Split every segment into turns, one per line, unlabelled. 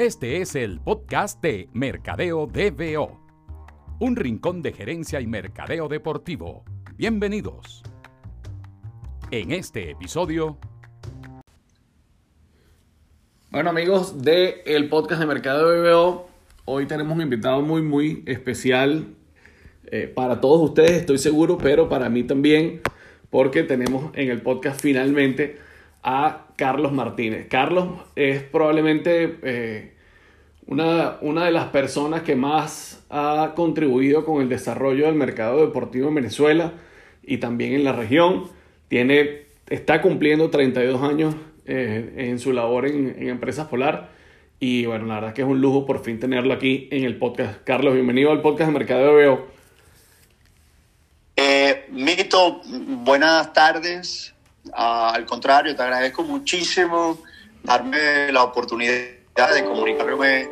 Este es el podcast de Mercadeo DBO, un rincón de gerencia y mercadeo deportivo. Bienvenidos. En este episodio...
Bueno amigos del el podcast de Mercadeo DBO, hoy tenemos un invitado muy muy especial eh, para todos ustedes, estoy seguro, pero para mí también, porque tenemos en el podcast finalmente a Carlos Martínez. Carlos es probablemente eh, una, una, de las personas que más ha contribuido con el desarrollo del mercado deportivo en Venezuela y también en la región. Tiene, está cumpliendo 32 años eh, en su labor en, Empresas Polar. Y bueno, la verdad que es un lujo por fin tenerlo aquí en el podcast. Carlos, bienvenido al podcast de Mercadeo Veo.
Eh, Mito, buenas tardes. Ah, al contrario, te agradezco muchísimo darme la oportunidad de comunicarme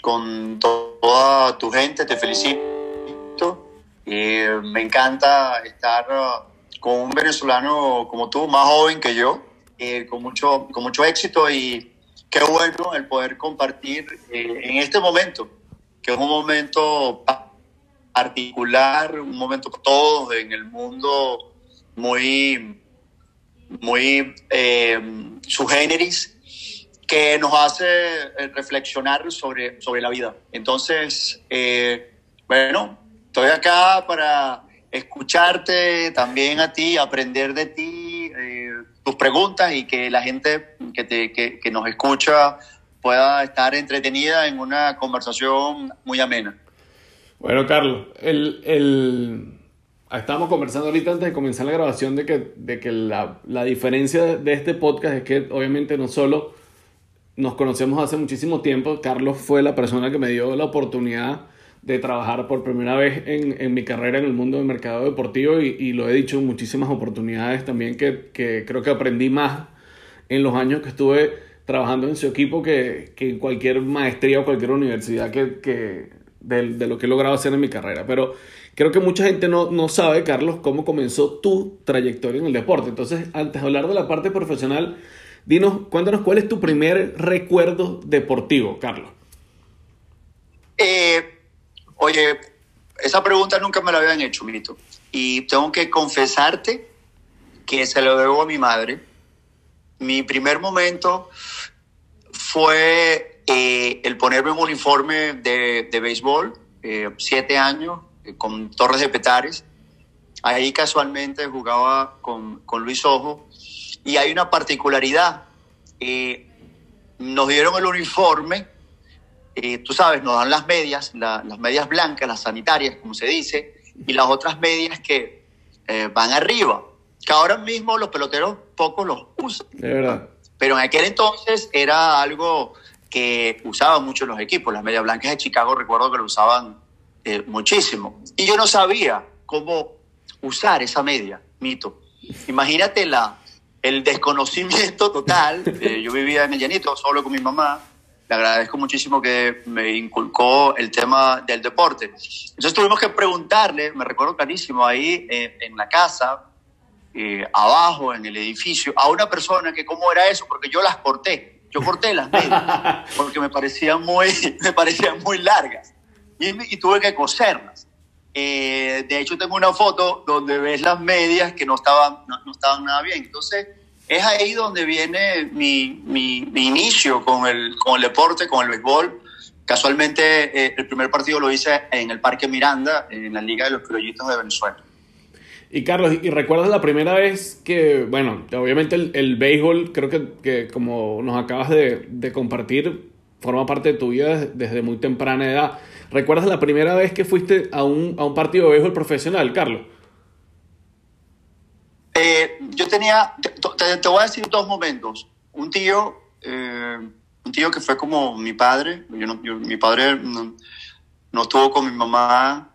con to toda tu gente. Te felicito. Y me encanta estar ah, con un venezolano como tú, más joven que yo, eh, con, mucho, con mucho éxito y qué bueno el poder compartir eh, en este momento, que es un momento particular, un momento para todos en el mundo muy, muy eh, subgéneris, que nos hace eh, reflexionar sobre, sobre la vida. Entonces, eh, bueno, estoy acá para escucharte también a ti, aprender de ti, eh, tus preguntas y que la gente que, te, que, que nos escucha pueda estar entretenida en una conversación muy amena.
Bueno, Carlos, el, el... estábamos conversando ahorita antes de comenzar la grabación de que, de que la, la diferencia de este podcast es que obviamente no solo nos conocemos hace muchísimo tiempo, Carlos fue la persona que me dio la oportunidad de trabajar por primera vez en, en mi carrera en el mundo del mercado deportivo y, y, lo he dicho en muchísimas oportunidades también que, que creo que aprendí más en los años que estuve trabajando en su equipo que, que en cualquier maestría o cualquier universidad que, que de, de, lo que he logrado hacer en mi carrera. Pero creo que mucha gente no, no sabe, Carlos, cómo comenzó tu trayectoria en el deporte. Entonces, antes de hablar de la parte profesional, dinos, cuéntanos cuál es tu primer recuerdo deportivo, Carlos.
Eh, oye, esa pregunta nunca me la habían hecho, Mito. Y tengo que confesarte que se lo debo a mi madre. Mi primer momento fue eh, el ponerme un uniforme de, de béisbol, eh, siete años, con Torres de Petares. Ahí casualmente jugaba con, con Luis Ojo. Y hay una particularidad. Eh, nos dieron el uniforme, tú sabes, nos dan las medias, la, las medias blancas, las sanitarias, como se dice, y las otras medias que van arriba. Que ahora mismo los peloteros pocos los usan.
De verdad.
Pero en aquel entonces era algo que usaban mucho los equipos. Las medias blancas de Chicago recuerdo que lo usaban eh, muchísimo. Y yo no sabía cómo usar esa media, mito. Imagínate la, el desconocimiento total. Eh, yo vivía en el llanito solo con mi mamá. Le agradezco muchísimo que me inculcó el tema del deporte. Entonces tuvimos que preguntarle, me recuerdo clarísimo, ahí eh, en la casa, eh, abajo en el edificio, a una persona que cómo era eso, porque yo las corté. Yo corté las medias porque me parecían muy, me parecían muy largas y, tuve que coserlas. Eh, de hecho, tengo una foto donde ves las medias que no estaban, no, estaban nada bien. Entonces, es ahí donde viene mi, mi, inicio con el, con el deporte, con el béisbol. Casualmente, eh, el primer partido lo hice en el Parque Miranda, en la Liga de los Criollitos de Venezuela.
Y Carlos, ¿y recuerdas la primera vez que, bueno, obviamente el, el béisbol, creo que, que, como nos acabas de, de, compartir, forma parte de tu vida desde, muy temprana edad. ¿Recuerdas la primera vez que fuiste a un, a un partido de béisbol profesional, Carlos?
Eh, yo tenía, te, te, voy a decir dos momentos. Un tío, eh, un tío que fue como mi padre, yo no, yo, mi padre no, no estuvo con mi mamá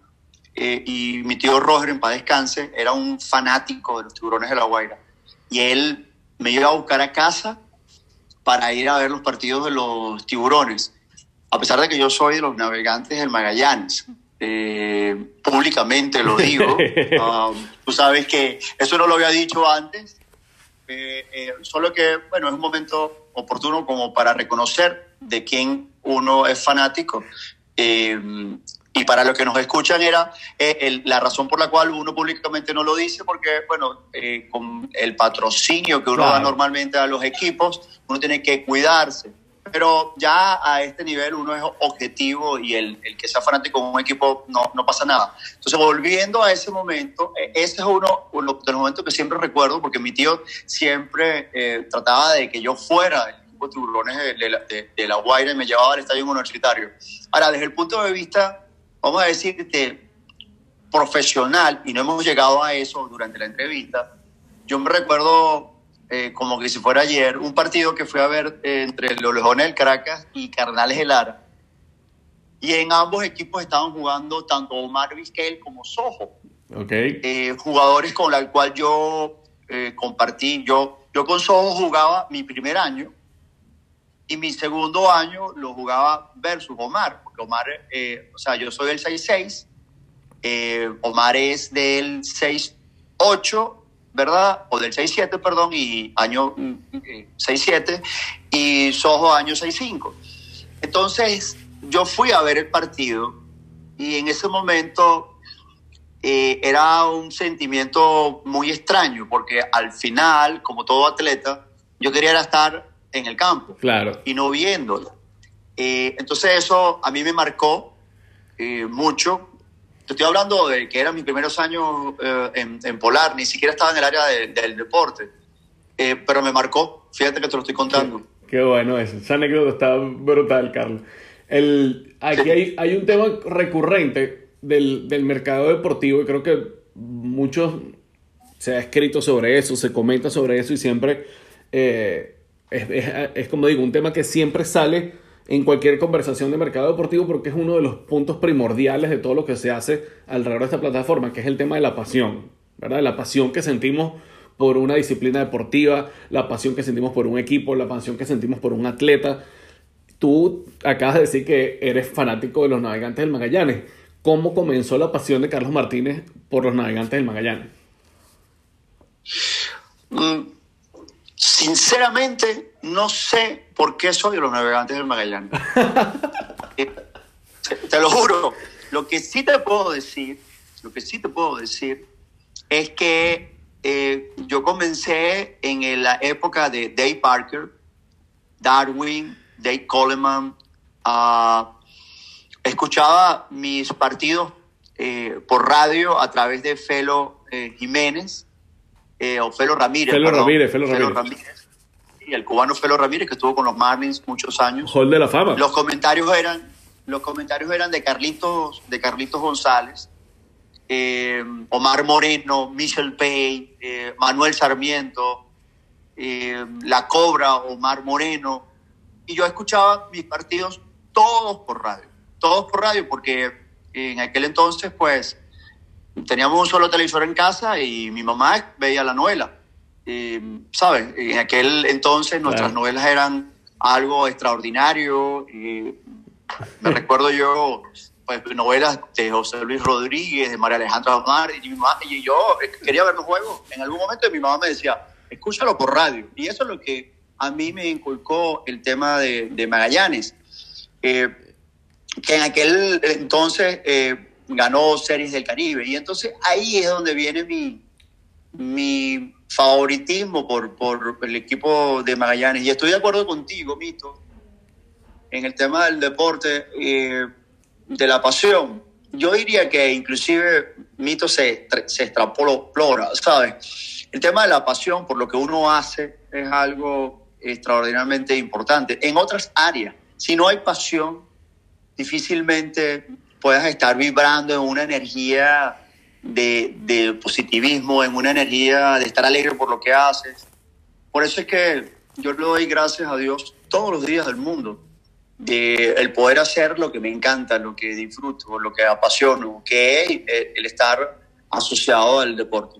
eh, y mi tío Roger, en paz descanse, era un fanático de los tiburones de la Guaira. Y él me iba a buscar a casa para ir a ver los partidos de los tiburones. A pesar de que yo soy de los navegantes del Magallanes. Eh, públicamente lo digo. um, tú sabes que eso no lo había dicho antes, Eh, eh, solo que, bueno, es un momento oportuno como para reconocer de quién uno es fanático. Eh, y para los que nos escuchan era la razón por la cual uno públicamente no lo dice, porque, bueno, con el patrocinio que uno da normalmente a los equipos, uno tiene que cuidarse pero ya a este nivel uno es objetivo y el, el que sea fanático de un equipo no, no, pasa nada. Entonces, volviendo a ese momento, e, ese es uno, de los momentos que siempre recuerdo, porque mi tío siempre eh, trataba de que yo fuera el equipo de tiburones de, la Guaira y me llevaba al estadio universitario. Ahora, desde el punto de vista, vamos a decirte, profesional, y no hemos llegado a eso durante la entrevista, yo me recuerdo eh, como que si fuera ayer, un partido que fui a ver eh, entre los Leones del Caracas y Carnales de Lara. Y en ambos equipos estaban jugando tanto Omar Vizquel como Sojo.
Okay.
Eh, jugadores con los cuales yo compartí. Yo, yo con Sojo jugaba mi primer año y mi segundo año lo jugaba versus Omar. Porque Omar, o sea, yo soy del 6-6, Omar es del 6-8 ¿verdad? O del 6-7, perdón, y año 6-7, mm, y Sojo año 6-5. Entonces, yo fui a ver el partido y en ese momento eh, era un sentimiento muy extraño, porque al final, como todo atleta, yo quería estar en el campo
claro.
y no viéndolo. Eh, entonces eso a mí me marcó eh, mucho te estoy hablando de que eran mis primeros años eh, en, Polar, ni siquiera estaba en el área del deporte, eh, pero me marcó, fíjate que te lo estoy contando.
Qué, bueno eso, esa anécdota está brutal, Carlos. El, aquí hay, hay, un tema recurrente del, del mercado deportivo y creo que muchos se ha escrito sobre eso, se comenta sobre eso y siempre eh, es, es, como digo, un tema que siempre sale en cualquier conversación de mercado deportivo porque es uno de los puntos primordiales de todo lo que se hace alrededor de esta plataforma, que es el tema de la pasión, ¿verdad? La pasión que sentimos por una disciplina deportiva, la pasión que sentimos por un equipo, la pasión que sentimos por un atleta. Tú acabas de decir que eres fanático de los navegantes del Magallanes. ¿Cómo comenzó la pasión de Carlos Martínez por los navegantes del Magallanes?
Mm, Sinceramente, no sé por qué soy de los navegantes del Magallanes. Eh, te lo juro. Lo que sí te puedo decir, lo que sí te puedo decir es que eh, yo comencé en la época de Dave Parker, Darwin, Dave Coleman. Ah, escuchaba mis partidos eh, por radio a través de Felo Jiménez eh, o Felo Ramírez.
Felo Ramírez, Felo,
Ramírez. Y el cubano Felo Ramírez, que estuvo con los Marlins muchos años.
Hall de la fama.
Los comentarios eran, los comentarios eran de Carlitos, de Carlitos González, eh, Omar Moreno, Michel Pay, eh, Manuel Sarmiento, La Cobra, Omar Moreno. Y yo escuchaba mis partidos todos por radio. Todos por radio, porque en aquel entonces, pues, teníamos un solo televisor en casa y mi mamá veía la novela. ¿Sabes? En aquel entonces nuestras novelas eran algo extraordinario. Y me recuerdo yo pues, novelas de José Luis Rodríguez, de María Alejandra Omar, y, mi mamá, y yo quería ver los juegos. En algún momento mi mamá me decía, escúchalo por radio. Y eso es lo que a mí me inculcó el tema de, de Magallanes. Eh, que en aquel entonces eh, ganó Series del Caribe. Y entonces ahí es donde viene mi, mi favoritismo por, por el equipo de Magallanes. Y estoy de acuerdo contigo, Mito, en el tema del deporte, eh, de la pasión. Yo diría que inclusive Mito se, se extrapola, ¿sabes? El tema de la pasión por lo que uno hace es algo extraordinariamente importante. En otras áreas, si no hay pasión, difícilmente puedas estar vibrando en una energía de, positivismo, en una energía de estar alegre por lo que haces. Por eso es que yo le doy gracias a Dios todos los días del mundo de el poder hacer lo que me encanta, lo que disfruto, lo que apasiono, que es el estar asociado al deporte.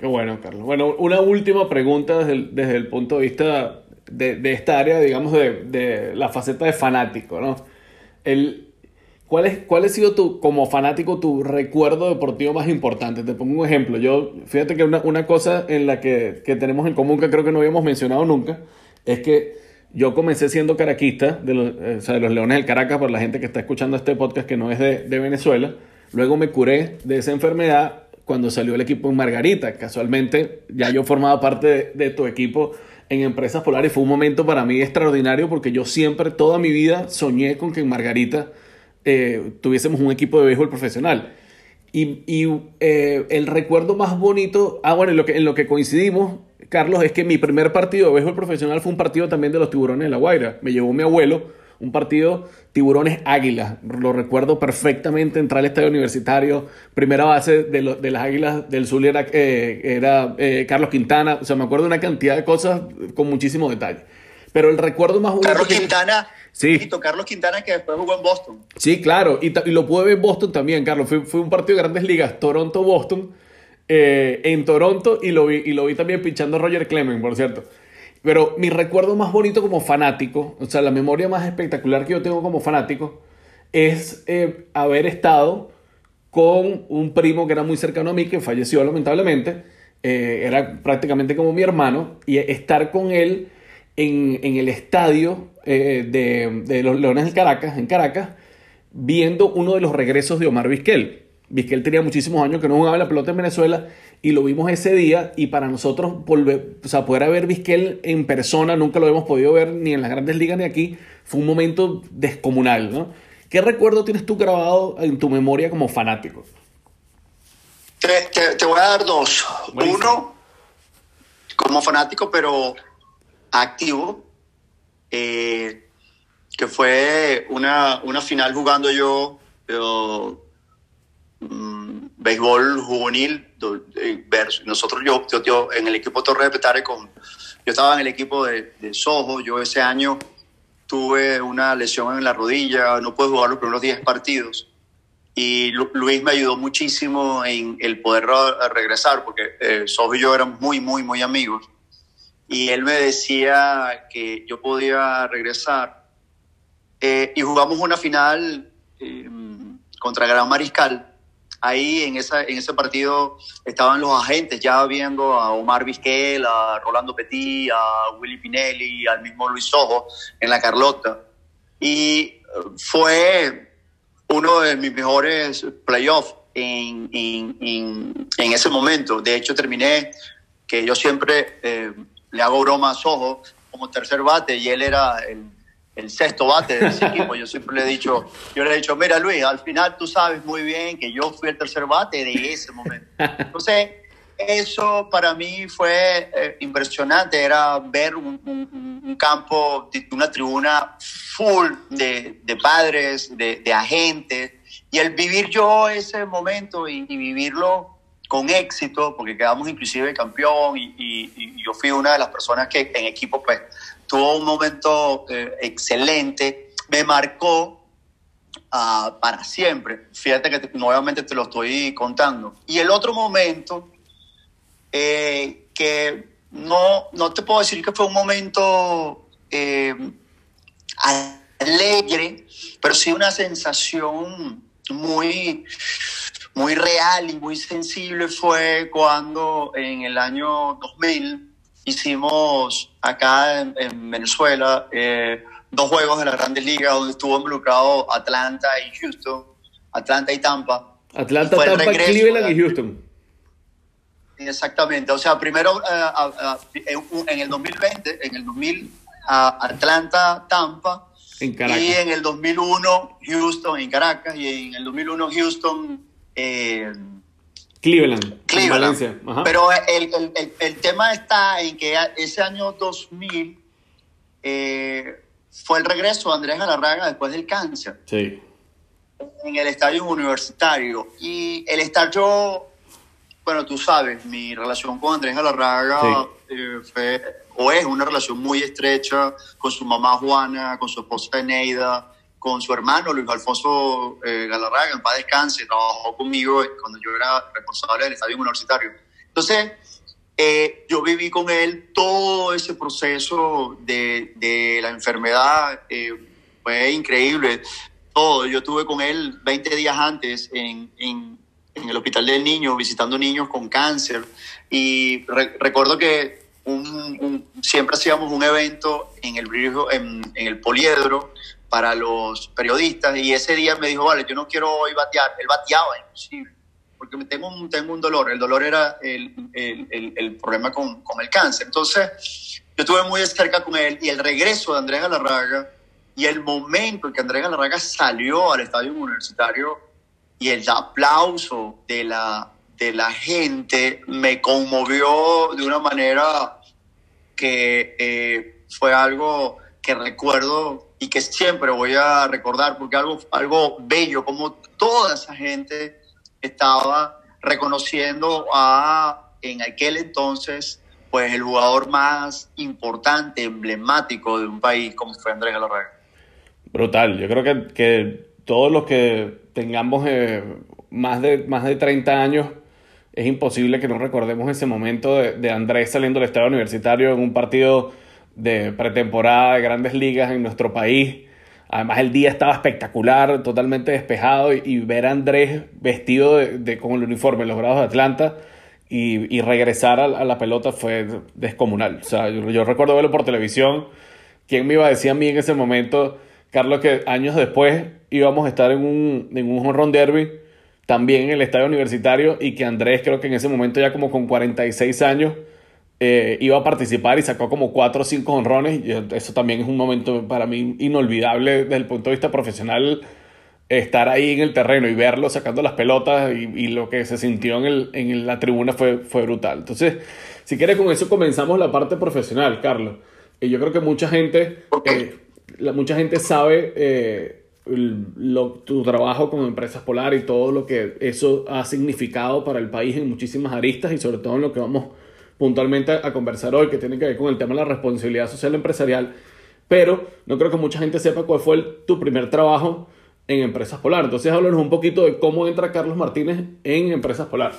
Qué bueno, Carlos. Bueno, una última pregunta desde el, desde el punto de vista de, de esta área, digamos, de, de, la faceta de fanático, ¿no? El, ¿Cuál, es, ¿Cuál ha sido tu, como fanático, tu recuerdo deportivo más importante? Te pongo un ejemplo. Yo, fíjate que una, una cosa en la que, que, tenemos en común, que creo que no habíamos mencionado nunca, es que yo comencé siendo caraquista de los, eh, o sea, de los Leones del Caracas, por la gente que está escuchando este podcast que no es de, de Venezuela. Luego me curé de esa enfermedad cuando salió el equipo en Margarita. Casualmente, ya yo formaba parte de, de tu equipo en Empresas Polares. Fue un momento para mí extraordinario porque yo siempre, toda mi vida, soñé con que en Margarita eh, tuviésemos un equipo de béisbol profesional. Y, y eh, el recuerdo más bonito, ah, bueno, en lo, que, en lo que coincidimos, Carlos, es que mi primer partido de béisbol profesional fue un partido también de los tiburones de La Guaira. Me llevó mi abuelo, un partido tiburones águilas. Lo recuerdo perfectamente, entrar al estadio universitario, primera base de, lo, de las águilas del sur era, eh, era eh, Carlos Quintana. O sea, me acuerdo de una cantidad de cosas con muchísimo detalle. Pero el recuerdo más bonito.
Carlos Quintana
Sí.
Carlos Quintana que después jugó en Boston.
Sí, claro. Y, y lo pude ver en Boston también, Carlos. Fue, fue un partido de grandes ligas, Toronto-Boston, eh, en Toronto, y lo, vi, y lo vi también pinchando a Roger Clemens, por cierto. Pero mi recuerdo más bonito como fanático, o sea, la memoria más espectacular que yo tengo como fanático, es eh, haber estado con un primo que era muy cercano a mí, que falleció lamentablemente, eh, era prácticamente como mi hermano, y estar con él en, en el estadio eh, de, de, los Leones del Caracas, en Caracas, viendo uno de los regresos de Omar Vizquel. Vizquel tenía muchísimos años que no jugaba la pelota en Venezuela y lo vimos ese día y para nosotros volver, o sea, poder ver Vizquel en persona, nunca lo hemos podido ver ni en las grandes ligas ni aquí, fue un momento descomunal, ¿no? ¿Qué recuerdo tienes tú grabado en tu memoria como fanático?
Te, te, te voy a dar dos. Buenísimo. Uno, como fanático, pero activo, eh, que fue una, una, final jugando yo, yo um, béisbol juvenil, versus, nosotros yo, yo, yo, en el equipo Torre de Petare, con, yo estaba en el equipo de, de Soho, yo ese año tuve una lesión en la rodilla, no pude jugar los primeros 10 partidos. Y Luis me ayudó muchísimo en el poder regresar, porque eh, Soho y yo éramos muy, muy, muy amigos y él me decía que yo podía regresar. Eh, y jugamos una final eh, contra Gran Mariscal. Ahí en, esa, en ese partido estaban los agentes ya viendo a Omar Vizquel, a Rolando Petit, a Willy Pinelli, al mismo Luis Ojo en la Carlota. Y fue uno de mis mejores playoffs en, en, en, en ese momento. De hecho, terminé que yo siempre eh, le hago broma a como tercer bate y él era el, el sexto bate de ese equipo. Yo siempre le he dicho, yo le he dicho, mira Luis, al final tú sabes muy bien que yo fui el tercer bate de ese momento. Entonces, eso para mí fue eh, impresionante, era ver un, campo, una tribuna full de, de padres, de, de, agentes, y el vivir yo ese momento y vivirlo con éxito, porque quedamos inclusive campeón y, y, y, yo fui una de las personas que en equipo pues tuvo un momento eh, excelente, me marcó uh, para siempre. Fíjate que te, nuevamente te lo estoy contando. Y el otro momento eh, que no, no te puedo decir que fue un momento eh, alegre, pero sí una sensación muy muy real y muy sensible fue cuando en el año 2000 hicimos acá en, en Venezuela eh, dos juegos de las grandes ligas donde estuvo involucrado Atlanta y Houston, Atlanta y Tampa.
Atlanta, y Tampa, Cleveland y Houston.
Exactamente, o sea, primero uh, uh, en el 2020, en el 2000 uh, Atlanta, Tampa,
en
y en el 2001 Houston, en Caracas, y en el 2001 Houston, eh,
Cleveland.
Cleveland. Pero el, el, el, tema está en que ese año 2000 eh, fue el regreso de Andrés Galarraga después del cáncer.
Sí.
En el estadio universitario. Y el estar yo, bueno, tú sabes, mi relación con Andrés Galarraga sí. eh, fue, o es una relación muy estrecha con su mamá Juana, con su esposa Eneida con su hermano Luis Alfonso eh, Galarraga, en paz descanse, trabajó conmigo cuando yo era responsable del estadio universitario. Entonces, eh, yo viví con él todo ese proceso de, de la enfermedad, eh, fue increíble. todo. Yo estuve con él 20 días antes en, en, en el Hospital del Niño, visitando niños con cáncer. Y recuerdo que un, siempre hacíamos un evento en el, en, en el poliedro para los periodistas y ese día me dijo, vale, yo no quiero hoy batear. Él bateaba, imposible, porque tengo un, tengo un dolor. El dolor era el, el, el, problema con, con, el cáncer. Entonces, yo estuve muy cerca con él y el regreso de Andrés Galarraga y el momento en que Andrés Galarraga salió al estadio universitario y el aplauso de la, de la gente me conmovió de una manera que eh, fue algo que recuerdo y que siempre voy a recordar porque algo, algo bello, como toda esa gente estaba reconociendo a, en aquel entonces, pues el jugador más importante, emblemático de un país como fue Andrés Galarraga.
Brutal, yo creo que, que todos los que tengamos eh, más, de, más de 30 años, es imposible que no recordemos ese momento de, de Andrés saliendo del estadio universitario en un partido de pretemporada de grandes ligas en nuestro país. Además el día estaba espectacular, totalmente despejado y, ver a Andrés vestido de, con el uniforme los grados de Atlanta y, y regresar a, la pelota fue descomunal. O sea, yo, recuerdo verlo por televisión. ¿Quién me iba a decir a mí en ese momento, Carlos, que años después íbamos a estar en un, en un home derby también en el estadio universitario y que Andrés creo que en ese momento ya como con 46 años eh, iba a participar y sacó como cuatro o cinco honrones. Y eso también es un momento para mí inolvidable desde el punto de vista profesional. Estar ahí en el terreno y verlo sacando las pelotas y, lo que se sintió en, el, en la tribuna fue, fue brutal. Entonces, si quieres, con eso comenzamos la parte profesional, Carlos. Y yo creo que mucha gente, eh, la, mucha gente sabe eh, lo, tu trabajo con Empresas Polar y todo lo que eso ha significado para el país en muchísimas aristas y sobre todo en lo que vamos puntualmente a conversar hoy, que tiene que ver con el tema de la responsabilidad social empresarial, pero no creo que mucha gente sepa cuál fue tu primer trabajo en Empresas Polar. Entonces háblanos un poquito de cómo entra Carlos Martínez en Empresas Polar.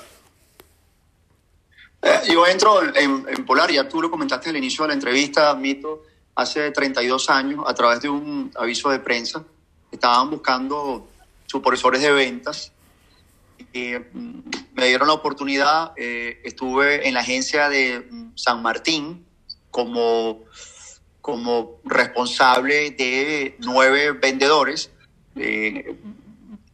Eh, yo entro en, en, Polar, ya tú lo comentaste al inicio de la entrevista, Mito, hace 32 años, a través de un aviso de prensa, estaban buscando supervisores de ventas me dieron la oportunidad, eh, estuve en la agencia de San Martín como, como responsable de nueve vendedores, eh,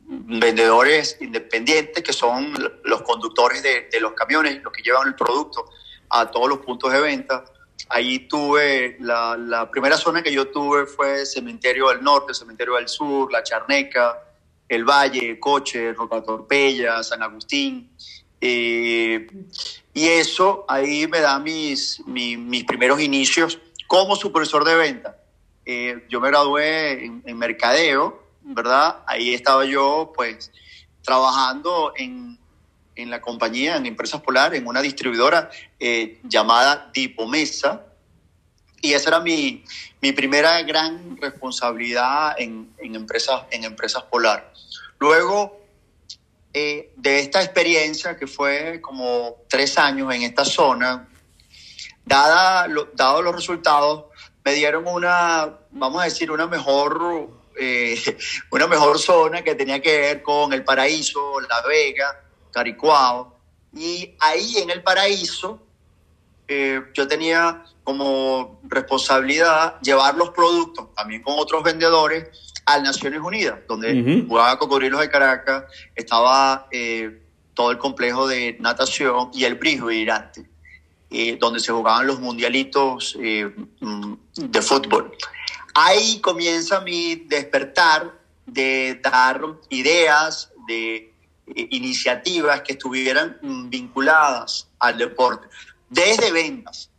vendedores independientes que son los conductores de, de, los camiones, los que llevan el producto a todos los puntos de venta. Ahí tuve, la, la primera zona que yo tuve fue Cementerio del Norte, Cementerio del Sur, La Charneca, el Valle, Coche, Roca Torpella, San Agustín. Eh, y eso ahí me da mis, mis, primeros inicios como supervisor de venta. Eh, yo me gradué en, mercadeo, ¿verdad? Ahí estaba yo pues trabajando en, en la compañía, en Empresas Polar, en una distribuidora eh, llamada Dipomesa. Y esa era mi, mi primera gran responsabilidad en, en, empresas, en Empresas Polar. Luego eh, de esta experiencia, que fue como tres años en esta zona, dada dados los resultados, me dieron una, vamos a decir, una mejor, eh, una mejor zona que tenía que ver con el paraíso, La Vega, Caricuao. Y ahí en el paraíso eh, yo tenía como responsabilidad llevar los productos, también con otros vendedores, a Naciones Unidas, donde jugaba Cocodrilos de Caracas, estaba eh, todo el complejo de natación y el Brisbane Irante, eh, donde se jugaban los mundialitos eh, mm, de fútbol. Ahí comienza mi despertar de dar ideas, de iniciativas que estuvieran mm, vinculadas al deporte, desde ventas,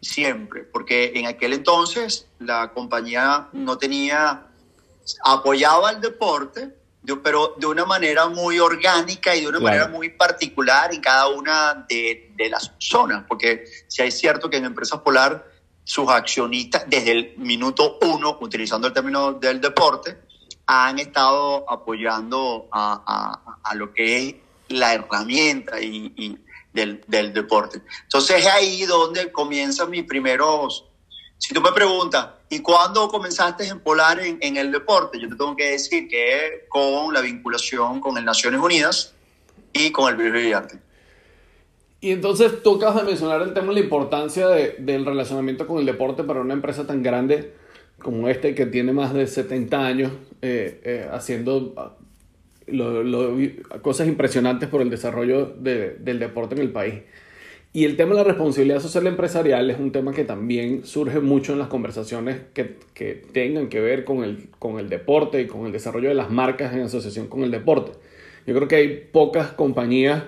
siempre, porque en aquel entonces la compañía no tenía apoyaba el deporte, pero de una manera muy orgánica y de una manera muy particular en cada una de, las zonas, porque si es cierto que en Empresas Polar sus accionistas desde el minuto uno, utilizando el término del deporte, han estado apoyando a, lo que es la herramienta y, del, del, deporte. Entonces es ahí donde comienzan mis primeros, si tú me preguntas, ¿Y cuándo comenzaste en Polar en, en, el deporte? Yo te tengo que decir que con la vinculación con el Naciones Unidas y con el Brillante.
Y entonces tú acabas de mencionar el tema de la importancia de, del relacionamiento con el deporte para una empresa tan grande como este que tiene más de 70 años eh, eh, haciendo lo, lo, cosas impresionantes por el desarrollo de, del deporte en el país. Y el tema de la responsabilidad social empresarial es un tema que también surge mucho en las conversaciones que, que tengan que ver con el, con el deporte y con el desarrollo de las marcas en asociación con el deporte. Yo creo que hay pocas compañías,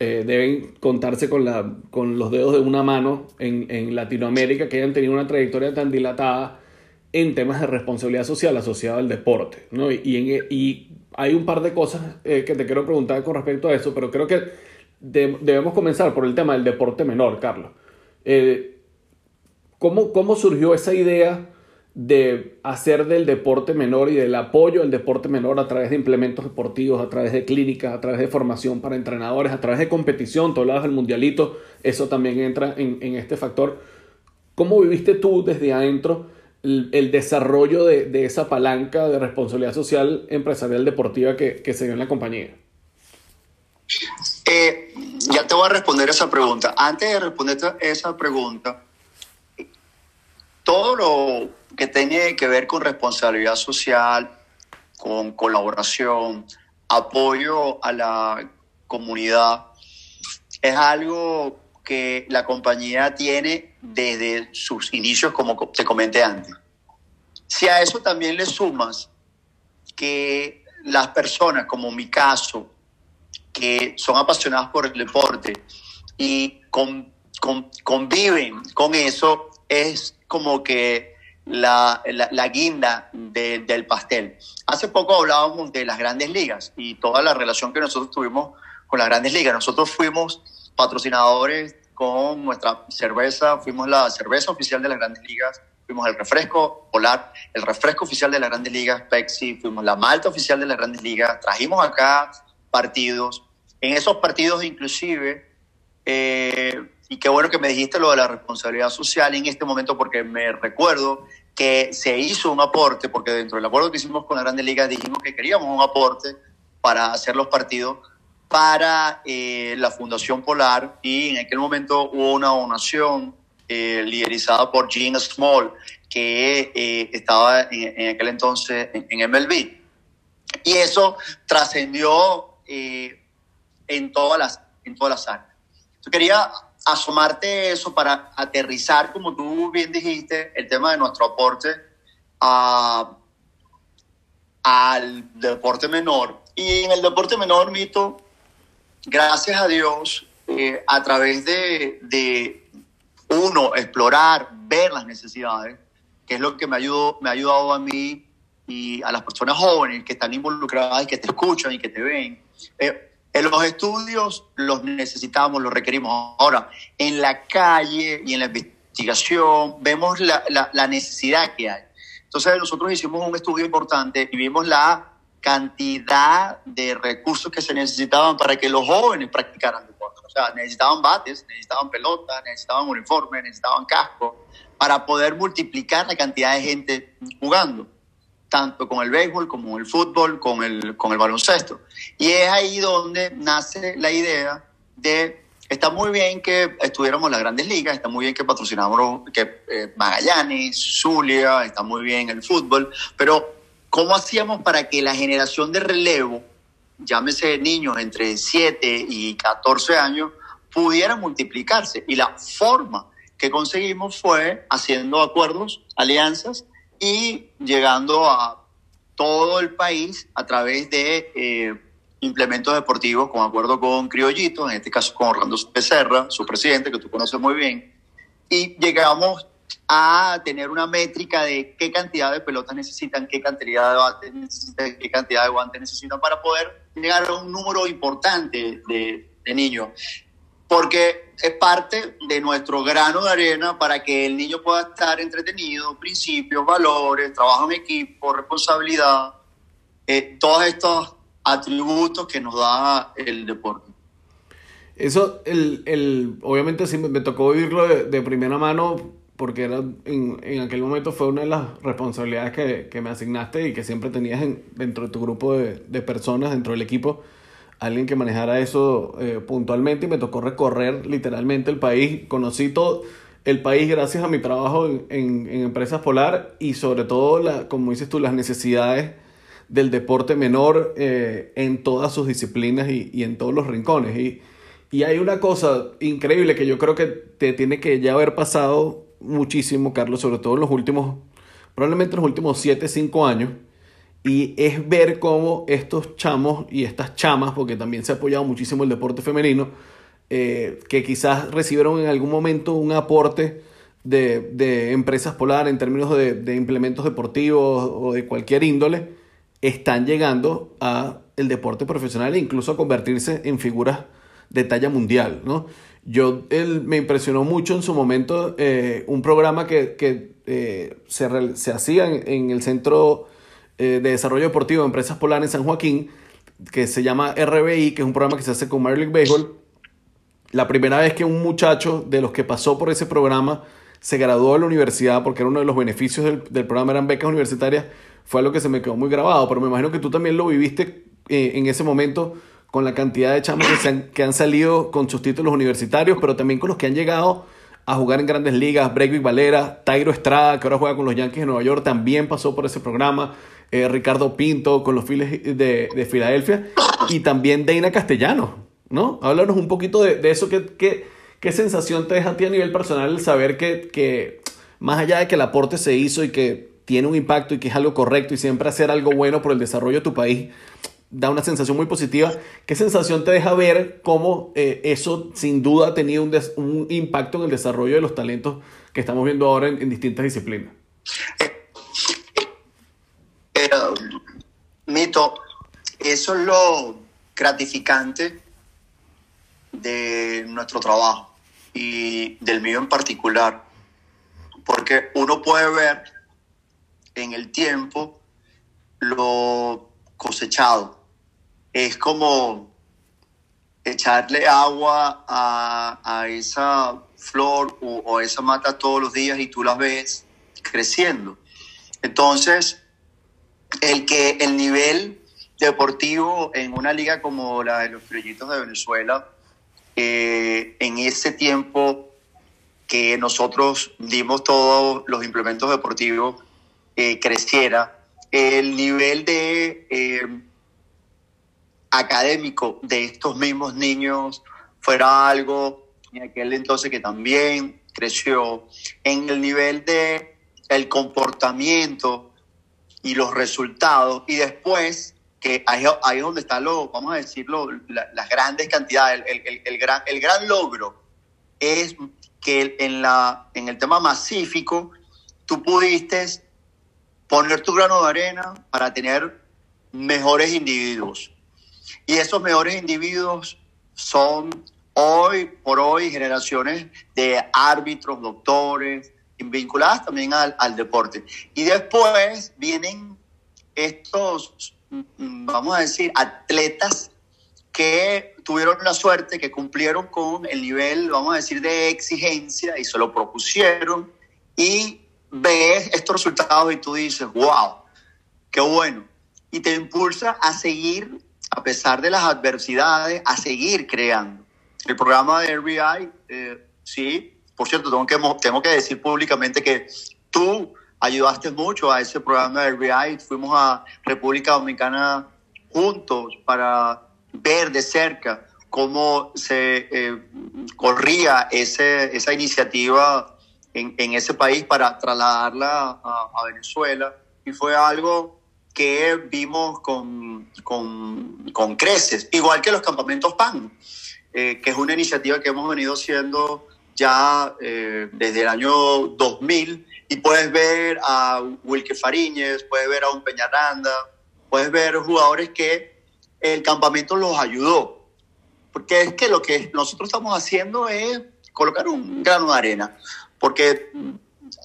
eh, deben contarse con, la, con los dedos de una mano en, en Latinoamérica que hayan tenido una trayectoria tan dilatada en temas de responsabilidad social asociada al deporte. ¿no? Y, y, en, y hay un par de cosas eh, que te quiero preguntar con respecto a eso, pero creo que de, debemos comenzar por el tema del deporte menor, Carlos. Eh, ¿cómo, ¿Cómo surgió esa idea de hacer del deporte menor y del apoyo al deporte menor a través de implementos deportivos, a través de clínicas, a través de formación para entrenadores, a través de competición, tú hablabas del mundialito, eso también entra en, en este factor. ¿Cómo viviste tú desde adentro el, desarrollo de, de, esa palanca de responsabilidad social empresarial deportiva que, que se dio en la compañía?
Eh, ya te voy a responder esa pregunta. Antes de responder esa pregunta, todo lo que tiene que ver con responsabilidad social, con colaboración, apoyo a la comunidad, es algo que la compañía tiene desde sus inicios, como te comenté antes. Si a eso también le sumas que las personas, como mi caso, que son apasionadas por el deporte y con, con, conviven con eso, es como que la, la, la guinda de, del pastel. Hace poco hablábamos de las grandes ligas y toda la relación que nosotros tuvimos con las grandes ligas. Nosotros fuimos patrocinadores con nuestra cerveza, fuimos la cerveza oficial de las grandes ligas, fuimos el refresco polar, el refresco oficial de las grandes ligas, Pepsi, fuimos la malta oficial de las grandes ligas, trajimos acá partidos, en esos partidos inclusive, eh, y qué bueno que me dijiste lo de la responsabilidad social en este momento porque me recuerdo que se hizo un aporte, porque dentro del acuerdo que hicimos con las grandes ligas dijimos que queríamos un aporte para hacer los partidos para eh, la Fundación Polar y en aquel momento hubo una donación eh, liderizada por Gene Small que eh, estaba en, en, aquel entonces en, en, MLB. Y eso trascendió eh, en, todas las, en todas las áreas. Yo quería asomarte eso para aterrizar, como tú bien dijiste, el tema de nuestro aporte a, al deporte menor. Y en el deporte menor, Mito, gracias a Dios, eh, a través de, uno, explorar, ver las necesidades, que es lo que me, ayudó, me ha ayudado a mí y a las personas jóvenes que están involucradas y que te escuchan y que te ven. Eh, en los estudios los necesitamos, los requerimos. Ahora, en la calle y en la investigación vemos la, la, la, necesidad que hay. Entonces nosotros hicimos un estudio importante y vimos la cantidad de recursos que se necesitaban para que los jóvenes practicaran deporte. O sea, necesitaban bates, necesitaban pelotas, necesitaban uniformes, necesitaban casco para poder multiplicar la cantidad de gente jugando tanto con el béisbol como el fútbol, con el, con el baloncesto. Y es ahí donde nace la idea de, está muy bien que estuviéramos en las grandes ligas, está muy bien que patrocinamos que, eh, Magallanes, Zulia, está muy bien el fútbol, pero ¿cómo hacíamos para que la generación de relevo, llámese niños entre 7 y 14 años, pudiera multiplicarse? Y la forma que conseguimos fue haciendo acuerdos, alianzas, y llegando a todo el país a través de eh, implementos deportivos, con acuerdo con Criollito, en este caso con Orlando Becerra, su presidente, que tú conoces muy bien, y llegamos a tener una métrica de qué cantidad de pelotas necesitan, qué cantidad de bates necesitan, qué cantidad de guantes necesitan para poder llegar a un número importante de, niños porque es parte de nuestro grano de arena para que el niño pueda estar entretenido, principios, valores, trabajo en equipo, responsabilidad, eh, todos estos atributos que nos da el deporte.
Eso, el, el, obviamente sí me tocó de, de primera mano porque era, en, en, aquel momento fue una de las responsabilidades que, que me asignaste y que siempre tenías en, dentro de tu grupo de, de, personas, dentro del equipo, alguien que manejara eso eh, puntualmente y me tocó recorrer literalmente el país. Conocí todo el país gracias a mi trabajo en, en, Empresas Polar y sobre todo, la, como dices tú, las necesidades del deporte menor eh, en todas sus disciplinas y, y, en todos los rincones. Y, y hay una cosa increíble que yo creo que te tiene que ya haber pasado muchísimo, Carlos, sobre todo en los últimos, probablemente en los últimos 7, 5 años, y es ver cómo estos chamos y estas chamas, porque también se ha apoyado muchísimo el deporte femenino, eh, que quizás recibieron en algún momento un aporte de, de empresas polar en términos de, de, implementos deportivos o de cualquier índole, están llegando a el deporte profesional e incluso a convertirse en figuras de talla mundial, ¿no? Yo, él, me impresionó mucho en su momento eh, un programa que, que eh, se, se, hacía en, en, el Centro eh, de Desarrollo Deportivo de Empresas Polar en San Joaquín, que se llama RBI, que es un programa que se hace con Major League Baseball. La primera vez que un muchacho de los que pasó por ese programa se graduó de la universidad, porque era uno de los beneficios del, del programa, eran becas universitarias, fue algo que se me quedó muy grabado, pero me imagino que tú también lo viviste en ese momento con la cantidad de chamos que, se han, que han salido con sus títulos universitarios, pero también con los que han llegado a jugar en grandes ligas. Breivik Valera, Tairo Estrada, que ahora juega con los Yankees de Nueva York, también pasó por ese programa. Eh, Ricardo Pinto con los Phillies de, de, Filadelfia. Y también Deina Castellano, ¿no? Háblanos un poquito de, de eso. ¿Qué, qué, ¿Qué sensación te deja a ti a nivel personal saber que, que, más allá de que el aporte se hizo y que tiene un impacto y que es algo correcto y siempre hacer algo bueno por el desarrollo de tu país, da una sensación muy positiva. ¿Qué sensación te deja ver cómo eh, eso sin duda ha tenido un, impacto en el desarrollo de los talentos que estamos viendo ahora en, distintas disciplinas?
Eh, eh, Mito, eso es lo gratificante de nuestro trabajo y del mío en particular, porque uno puede ver en el tiempo lo cosechado es como echarle agua a, a esa flor o, esa mata todos los días y tú la ves creciendo. Entonces, el que el nivel deportivo en una liga como la de los Criollitos de Venezuela, eh, en ese tiempo que nosotros dimos todos los implementos deportivos, eh, creciera, el nivel de... Eh, académico de estos mismos niños fuera algo en aquel entonces que también creció en el nivel de el comportamiento y los resultados y después que ahí, es donde está lo, vamos a decirlo, la, las grandes cantidades, el, el, el, gran, el gran logro es que en, la, en el tema masífico tú pudiste poner tu grano de arena para tener mejores individuos. Y esos mejores individuos son hoy por hoy generaciones de árbitros, doctores, vinculadas también al, deporte. Y después vienen estos, vamos a decir, atletas que tuvieron la suerte, que cumplieron con el nivel, vamos a decir, de exigencia y se lo propusieron y ves estos resultados y tú dices, wow, qué bueno. Y te impulsa a seguir a pesar de las adversidades, a seguir creando. El programa de RBI, eh, sí, por cierto, tengo que, tengo que decir públicamente que tú ayudaste mucho a ese programa de RBI. Fuimos a República Dominicana juntos para ver de cerca cómo se eh, corría esa iniciativa en, en, ese país para trasladarla a, a Venezuela. Y fue algo que vimos con, con, con creces, igual que los campamentos PAN, eh, que es una iniciativa que hemos venido haciendo ya eh, desde el año 2000 y puedes ver a Wilke Fariñez, puedes ver a un Peñaranda, puedes ver jugadores que el campamento los ayudó, porque es que lo que nosotros estamos haciendo es colocar un grano de arena, porque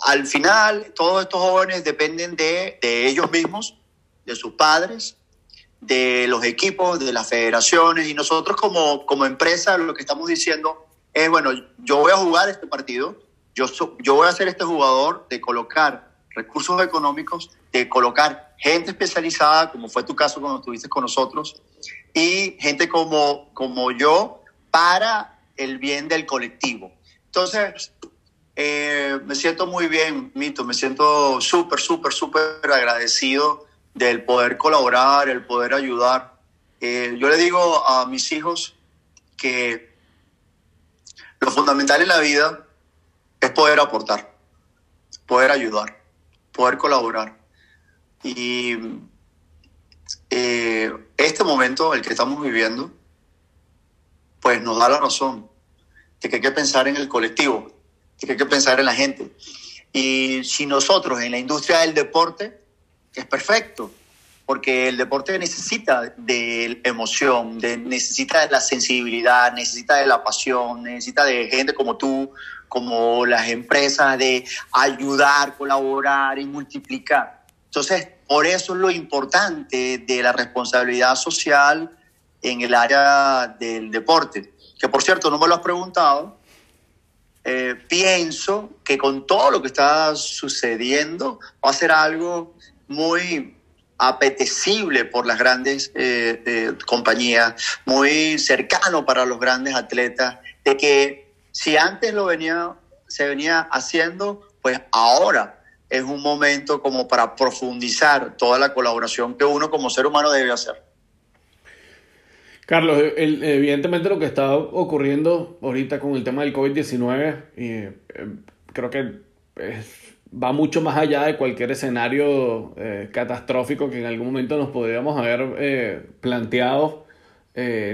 al final todos estos jóvenes dependen de, de ellos mismos, de sus padres, de los equipos, de las federaciones y nosotros como, como empresa lo que estamos diciendo es, bueno, yo voy a jugar este partido, yo, yo voy a ser este jugador de colocar recursos económicos, de colocar gente especializada, como fue tu caso cuando estuviste con nosotros, y gente como, como yo para el bien del colectivo. Entonces, eh, me siento muy bien, Mito, me siento súper, súper, súper agradecido del poder colaborar, el poder ayudar. Eh, yo le digo a mis hijos que lo fundamental en la vida es poder aportar, poder ayudar, poder colaborar. Y eh, este momento, el que estamos viviendo, pues nos da la razón de que hay que pensar en el colectivo, de que hay que pensar en la gente. Y si nosotros en la industria del deporte, es perfecto, porque el deporte necesita de emoción, necesita de la sensibilidad, necesita de la pasión, necesita de gente como tú, como las empresas, de ayudar, colaborar y multiplicar. Entonces, por eso es lo importante de la responsabilidad social en el área del deporte. Que por cierto, no me lo has preguntado. Eh, pienso que con todo lo que está sucediendo va a ser algo muy apetecible por las grandes eh, eh, compañías, muy cercano para los grandes atletas, de que si antes lo venía, se venía haciendo, pues ahora es un momento como para profundizar toda la colaboración que uno como ser humano debe hacer.
Carlos, evidentemente lo que está ocurriendo ahorita con el tema del COVID-19, eh, creo que va mucho más allá de cualquier escenario eh, catastrófico que en algún momento nos podríamos haber eh, planteado.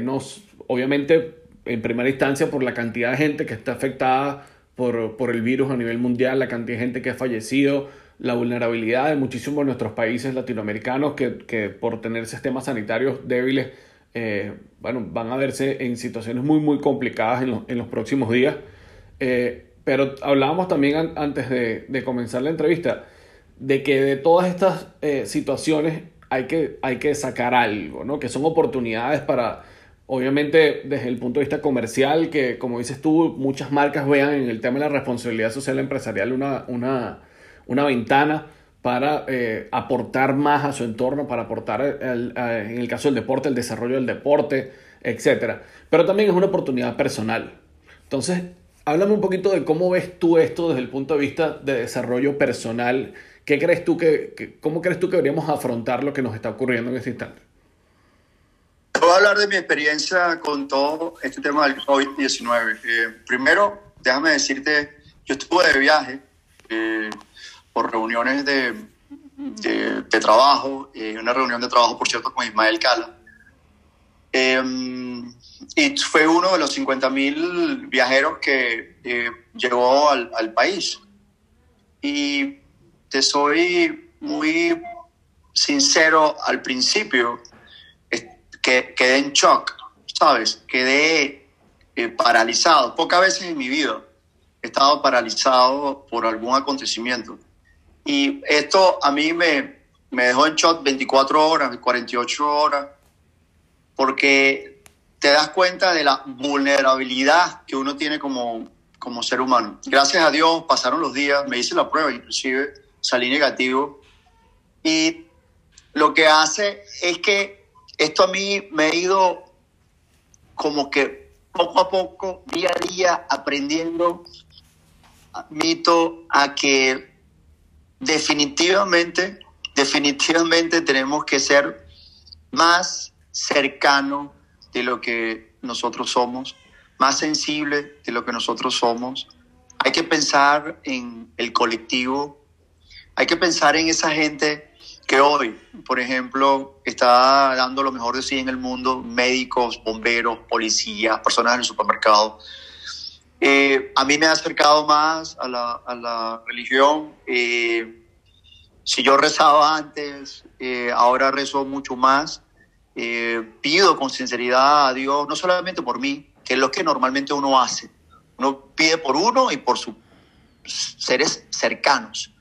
nos, obviamente, en primera instancia, por la cantidad de gente que está afectada por, por el virus a nivel mundial, la cantidad de gente que ha fallecido, la vulnerabilidad de muchísimos de nuestros países latinoamericanos que, que por tener sistemas sanitarios débiles, eh, bueno, van a verse en situaciones muy, muy complicadas en, los, en los próximos días. Eh, pero hablábamos también antes de, de, comenzar la entrevista de que de todas estas eh, situaciones hay que, hay que sacar algo, ¿no? Que son oportunidades para, obviamente, desde el punto de vista comercial, que como dices tú, muchas marcas vean en el tema de la responsabilidad social empresarial una, una, una ventana para eh, aportar más a su entorno, para aportar, en el caso del deporte, el desarrollo del deporte, etc. Pero también es una oportunidad personal. Entonces, háblame un poquito de cómo ves tú esto desde el punto de vista de desarrollo personal. ¿Qué crees tú que, cómo crees tú que deberíamos afrontar lo que nos está ocurriendo en este instante?
Voy a hablar de mi experiencia con todo este tema del COVID-19. Eh, primero, déjame decirte, yo estuve de viaje. Eh, por reuniones de, de, trabajo, eh, una reunión de trabajo, por cierto, con Ismael Cala. Em, y fue uno de los 50.000 viajeros que eh, llegó al, al, país. Y te soy muy sincero al principio, que quedé en shock, ¿sabes? Quedé eh, paralizado. Pocas veces en mi vida he estado paralizado por algún acontecimiento. Y esto a mí me, me dejó en shock 24 horas, 48 horas, porque te das cuenta de la vulnerabilidad que uno tiene como, como ser humano. Gracias a Dios pasaron los días, me hice la prueba, inclusive salí negativo. Y lo que hace es que esto a mí me ha ido como que poco a poco, día a día, aprendiendo, mito, a que definitivamente, definitivamente tenemos que ser más cercanos de lo que nosotros somos, más sensible de lo que nosotros somos. Hay que pensar en el colectivo, hay que pensar en esa gente que hoy, por ejemplo, está dando lo mejor de sí en el mundo, médicos, bomberos, policías, personas en el supermercado. Eh, a mí me ha acercado más a la, a la religión. Eh, si yo rezaba antes, eh, ahora rezo mucho más. Eh, pido con sinceridad a Dios, no solamente por mí, que es lo que normalmente uno hace. Uno pide por uno y por sus seres cercanos.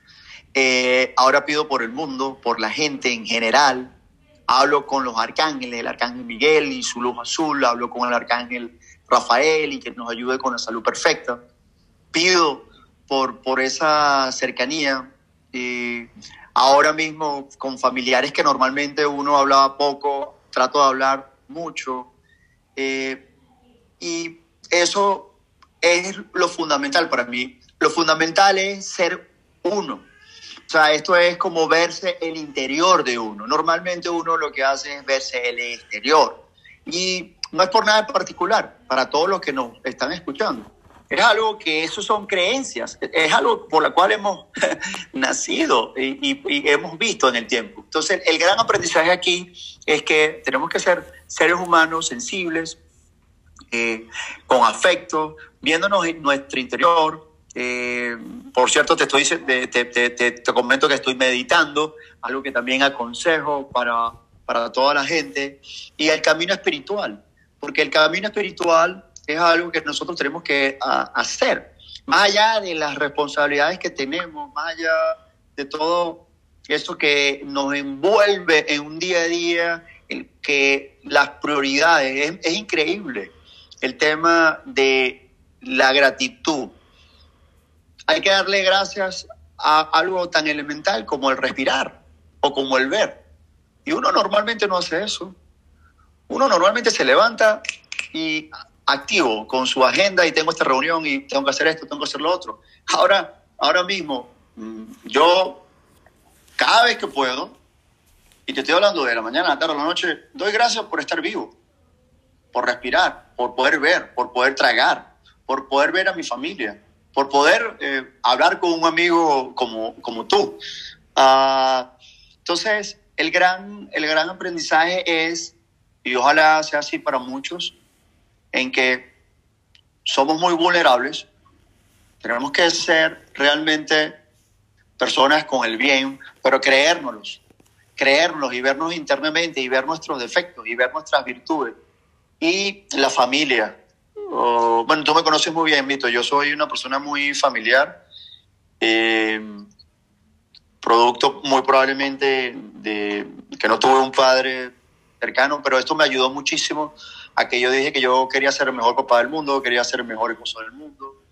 Eh, ahora pido por el mundo, por la gente en general. Hablo con los arcángeles, el arcángel Miguel y su luz azul. Hablo con el arcángel Rafael y que nos ayude con la salud perfecta. Pido por, por esa cercanía. Y ahora mismo con familiares que normalmente uno hablaba poco, trato de hablar mucho. Eh, y eso es lo fundamental para mí. Lo fundamental es ser uno. O sea, esto es como verse el interior de uno. Normalmente uno lo que hace es verse el exterior. Y no es por nada particular, para todos los que nos están escuchando. Es algo que eso son creencias, es algo por la cual hemos nacido y, hemos visto en el tiempo. Entonces, el gran aprendizaje aquí es que tenemos que ser seres humanos sensibles, eh, con afecto, viéndonos en nuestro interior. Eh, por cierto, te, estoy, te, te, te, comento que estoy meditando, algo que también aconsejo para, para toda la gente, y el camino espiritual, porque el camino espiritual es algo que nosotros tenemos que hacer. Más allá de las responsabilidades que tenemos, más allá de todo eso que nos envuelve en un día a día, que las prioridades, es, es increíble el tema de la gratitud. Hay que darle gracias a algo tan elemental como el respirar o como el ver. Y uno normalmente no hace eso. Uno normalmente se levanta y activo con su agenda y tengo esta reunión y tengo que hacer esto, tengo que hacer lo otro. Ahora, ahora mismo, mm, yo cada vez que puedo, y te estoy hablando de la mañana, la tarde, la noche, doy gracias por estar vivo, por respirar, por poder ver, por poder tragar, por poder ver a mi familia, por poder eh, hablar con un amigo como, como tú. Ah, entonces, el gran, el gran aprendizaje es, y ojalá sea así para muchos, en que somos muy vulnerables, tenemos que ser realmente personas con el bien, pero creérnoslos, creérnoslos y vernos internamente y ver nuestros defectos y ver nuestras virtudes. Y la familia. bueno, tú me conoces muy bien, Mito. Yo soy una persona muy familiar, eh, producto muy probablemente de que no tuve un padre cercano, pero esto me ayudó muchísimo a que yo dije que yo quería ser el mejor papá del mundo, quería ser el mejor esposo del mundo.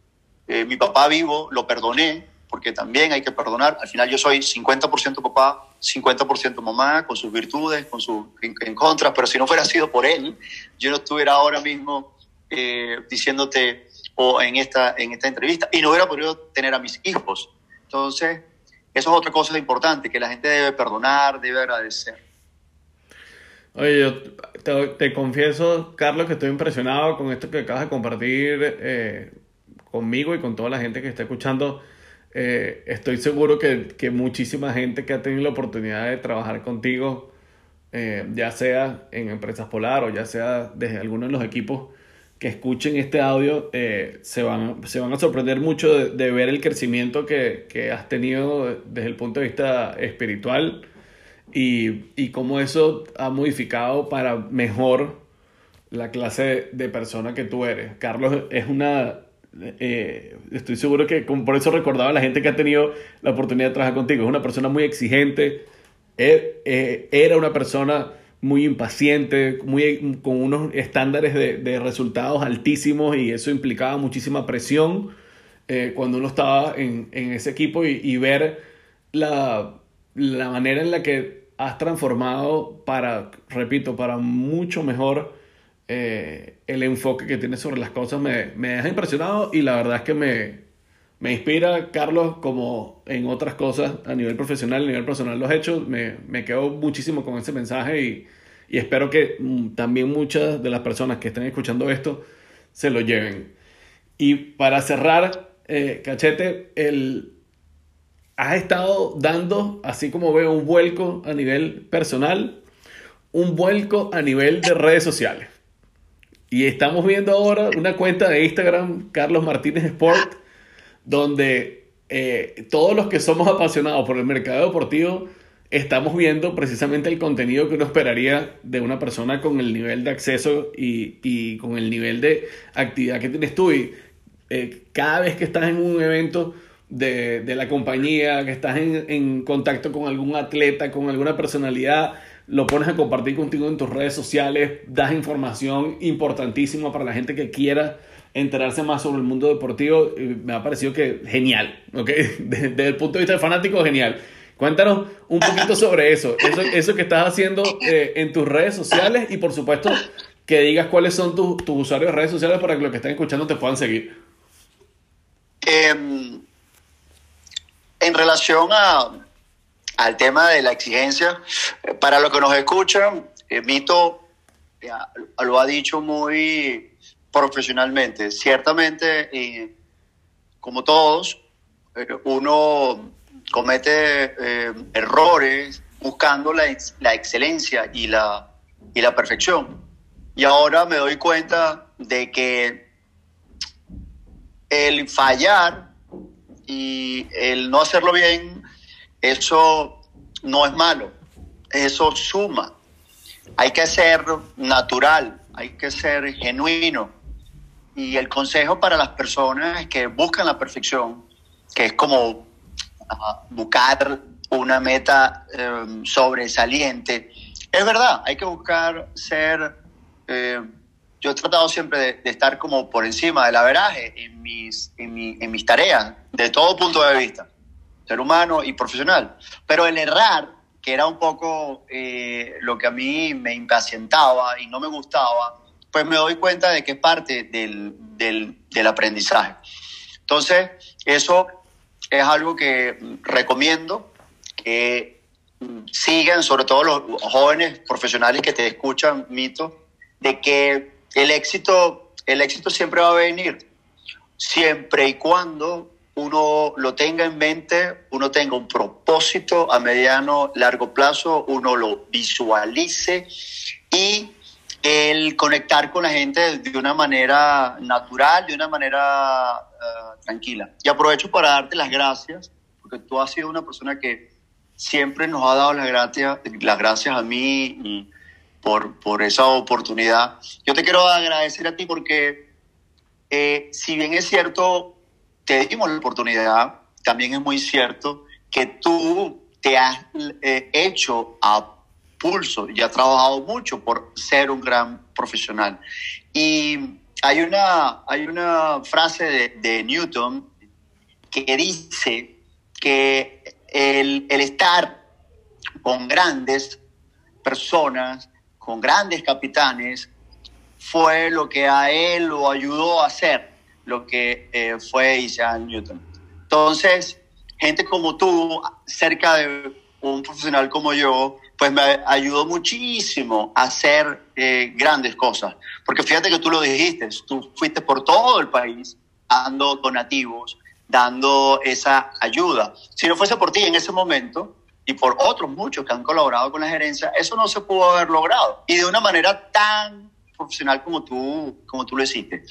Eh, mi papá vivo lo perdoné, porque también hay que perdonar. Al final yo soy 50% papá, 50% mamá, con sus virtudes, con sus en, contra, pero si no fuera sido por él, yo no estuviera ahora mismo eh, diciéndote o en esta, en esta entrevista y no hubiera podido tener a mis hijos. Entonces, eso es otra cosa importante, que la gente debe perdonar, debe agradecer.
Oye, yo te, confieso, Carlos, que estoy impresionado con esto que acabas de compartir eh, conmigo y con toda la gente que está escuchando. Eh, estoy seguro que, que, muchísima gente que ha tenido la oportunidad de trabajar contigo, eh, ya sea en Empresas Polar o ya sea desde alguno de los equipos que escuchen este audio, se, van, se van a sorprender mucho de, de ver el crecimiento que, que, has tenido desde el punto de vista espiritual y, y cómo eso ha modificado para mejor la clase de persona que tú eres. Carlos es una... Eh, estoy seguro que por eso recordaba a la gente que ha tenido la oportunidad de trabajar contigo. Es una persona muy exigente, e, e, era una persona muy impaciente, muy, con unos estándares de, de resultados altísimos y eso implicaba muchísima presión eh, cuando uno estaba en, en ese equipo y, y ver la, la manera en la que has transformado para, repito, para mucho mejor eh, el enfoque que tienes sobre las cosas. Me, me deja impresionado y la verdad es que me, me inspira, Carlos, como en otras cosas a nivel profesional, a nivel personal los hechos. Me, me quedo muchísimo con ese mensaje y, y espero que mm, también muchas de las personas que estén escuchando esto se lo lleven. Y para cerrar, eh, Cachete, el, has estado dando, así como veo, un vuelco a nivel personal, un vuelco a nivel de redes sociales. Y estamos viendo ahora una cuenta de Instagram, Carlos Martínez Sport, donde eh, todos los que somos apasionados por el mercado deportivo estamos viendo precisamente el contenido que uno esperaría de una persona con el nivel de acceso y, con el nivel de actividad que tienes tú. Y eh, cada vez que estás en un evento de, de la compañía, que estás en, en, contacto con algún atleta, con alguna personalidad, lo pones a compartir contigo en tus redes sociales, das información importantísima para la gente que quiera enterarse más sobre el mundo deportivo. Me ha parecido que genial, ¿ok? Desde, el punto de vista del fanático, genial. Cuéntanos un poquito sobre eso, eso, eso que estás haciendo eh, en tus redes sociales y por supuesto que digas cuáles son tus, tus usuarios de redes sociales para que los que estén escuchando te puedan seguir.
Em, en relación a, al tema de la exigencia, para los que nos escuchan, eh, Mito lo ha dicho muy profesionalmente. Ciertamente, eh, como todos, uno comete eh, errores buscando la, la, excelencia y la, y la perfección. Y ahora me doy cuenta de que el fallar y el no hacerlo bien, eso no es malo, eso suma. Hay que ser natural, hay que ser genuino. Y el consejo para las personas que buscan la perfección, que es como buscar una meta em, sobresaliente. Es verdad, hay que buscar ser... Eh, yo he tratado siempre de, estar como por encima del averaje en mis, en, mis tareas, de todo punto de vista, ser humano y profesional. Pero el errar, que era un poco eh, lo que a mí me impacientaba y no me gustaba, pues me doy cuenta de que es parte del, del, del aprendizaje. Entonces, eso es algo que recomiendo que sigan, sobre todo los jóvenes profesionales que te escuchan, Mito, de que el éxito, el éxito siempre va a venir, siempre y cuando uno lo tenga en mente, uno tenga un propósito a mediano, largo plazo, uno lo visualice y el conectar con la gente de una manera natural, de una manera eh, tranquila. Y aprovecho para darte las gracias, porque tú has sido una persona que siempre nos ha dado las gracias, las gracias a mí por, por esa oportunidad. Yo te quiero agradecer a ti porque eh, si bien es cierto, te dimos la oportunidad, también es muy cierto que tú te has eh, hecho a pulso y has trabajado mucho por ser un gran profesional. Y hay una, hay una frase de, de Newton que dice que el, el estar con grandes personas, con grandes capitanes, fue lo que a él lo ayudó a hacer lo que eh, fue Isaac Newton. Entonces, gente como tú, cerca de un profesional como yo, pues me ayudó muchísimo a hacer eh, grandes cosas. Porque fíjate que tú lo dijiste, tú fuiste por todo el país dando donativos, dando esa ayuda. Si no fuese por ti en ese momento, y por otros muchos que han colaborado con la gerencia, eso no se pudo haber logrado. Y de una manera tan profesional como tú, como tú lo hiciste.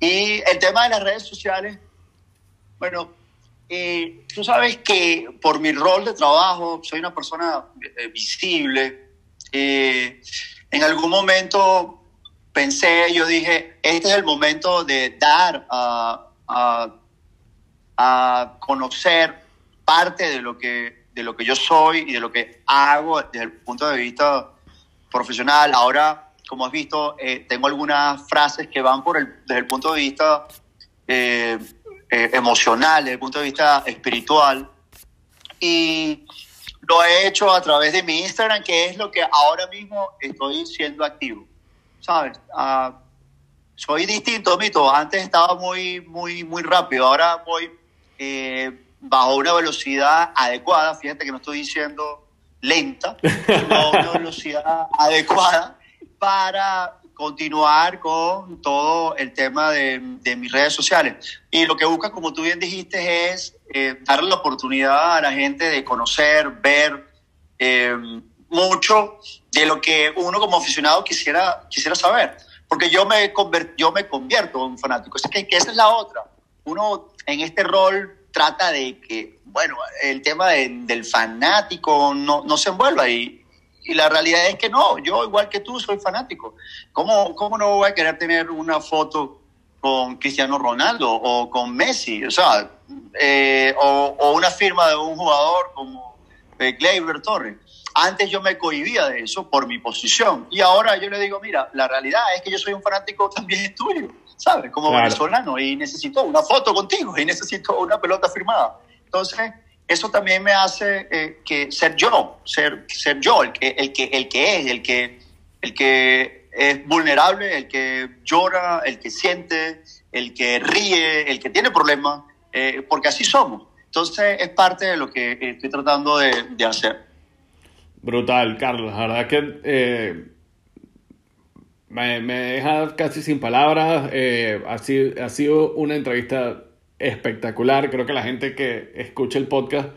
Y el tema de las redes sociales, bueno, eh, tú sabes que por mi rol de trabajo soy una persona eh, visible. Eh, en algún momento pensé, yo dije, este es el momento de dar a, a, a conocer parte de lo que de lo que yo soy y de lo que hago desde el punto de vista profesional. Ahora, como has visto, eh, tengo algunas frases que van por el, desde el punto de vista eh, eh, emocional, desde el punto de vista espiritual. Y lo he hecho a través de mi Instagram, que es lo que ahora mismo estoy siendo activo. ¿Sabes? Ah, soy distinto, Mito. Antes estaba muy, muy, muy rápido. Ahora voy bajo una velocidad adecuada, fíjate que no estoy diciendo lenta, sino una velocidad adecuada para continuar con todo el tema de, de, mis redes sociales. Y lo que busca, como tú bien dijiste, es eh, darle la oportunidad a la gente de conocer, ver eh, mucho de lo que uno como aficionado quisiera, quisiera saber. Porque yo me, yo me convierto en fanático. Es que, que esa es la otra. Uno en este rol trata de que, bueno, el tema del fanático no, no se envuelva y, y la realidad es que no, yo igual que tú soy fanático. ¿Cómo, ¿Cómo no voy a querer tener una foto con Cristiano Ronaldo o con Messi? O sea, eh, o, una firma de un jugador como eh, Gleyber Torres. Antes yo me cohibía de eso por mi posición. Y ahora yo le digo, mira, la realidad es que yo soy un fanático también tuyo, ¿sabes? Como venezolano. Y necesito una foto contigo y necesito una pelota firmada. Entonces, eso también me hace eh, que ser yo, ser, ser yo, el que, el que, el que es, el que, el que es vulnerable, el que llora, el que siente, el que ríe, el que tiene problemas, eh, porque así somos. Entonces es parte de lo que estoy tratando de, de hacer.
Brutal, Carlos. La verdad que eh, me, me, deja casi sin palabras. Eh, ha, sido, ha sido una entrevista espectacular. Creo que la gente que escucha el podcast,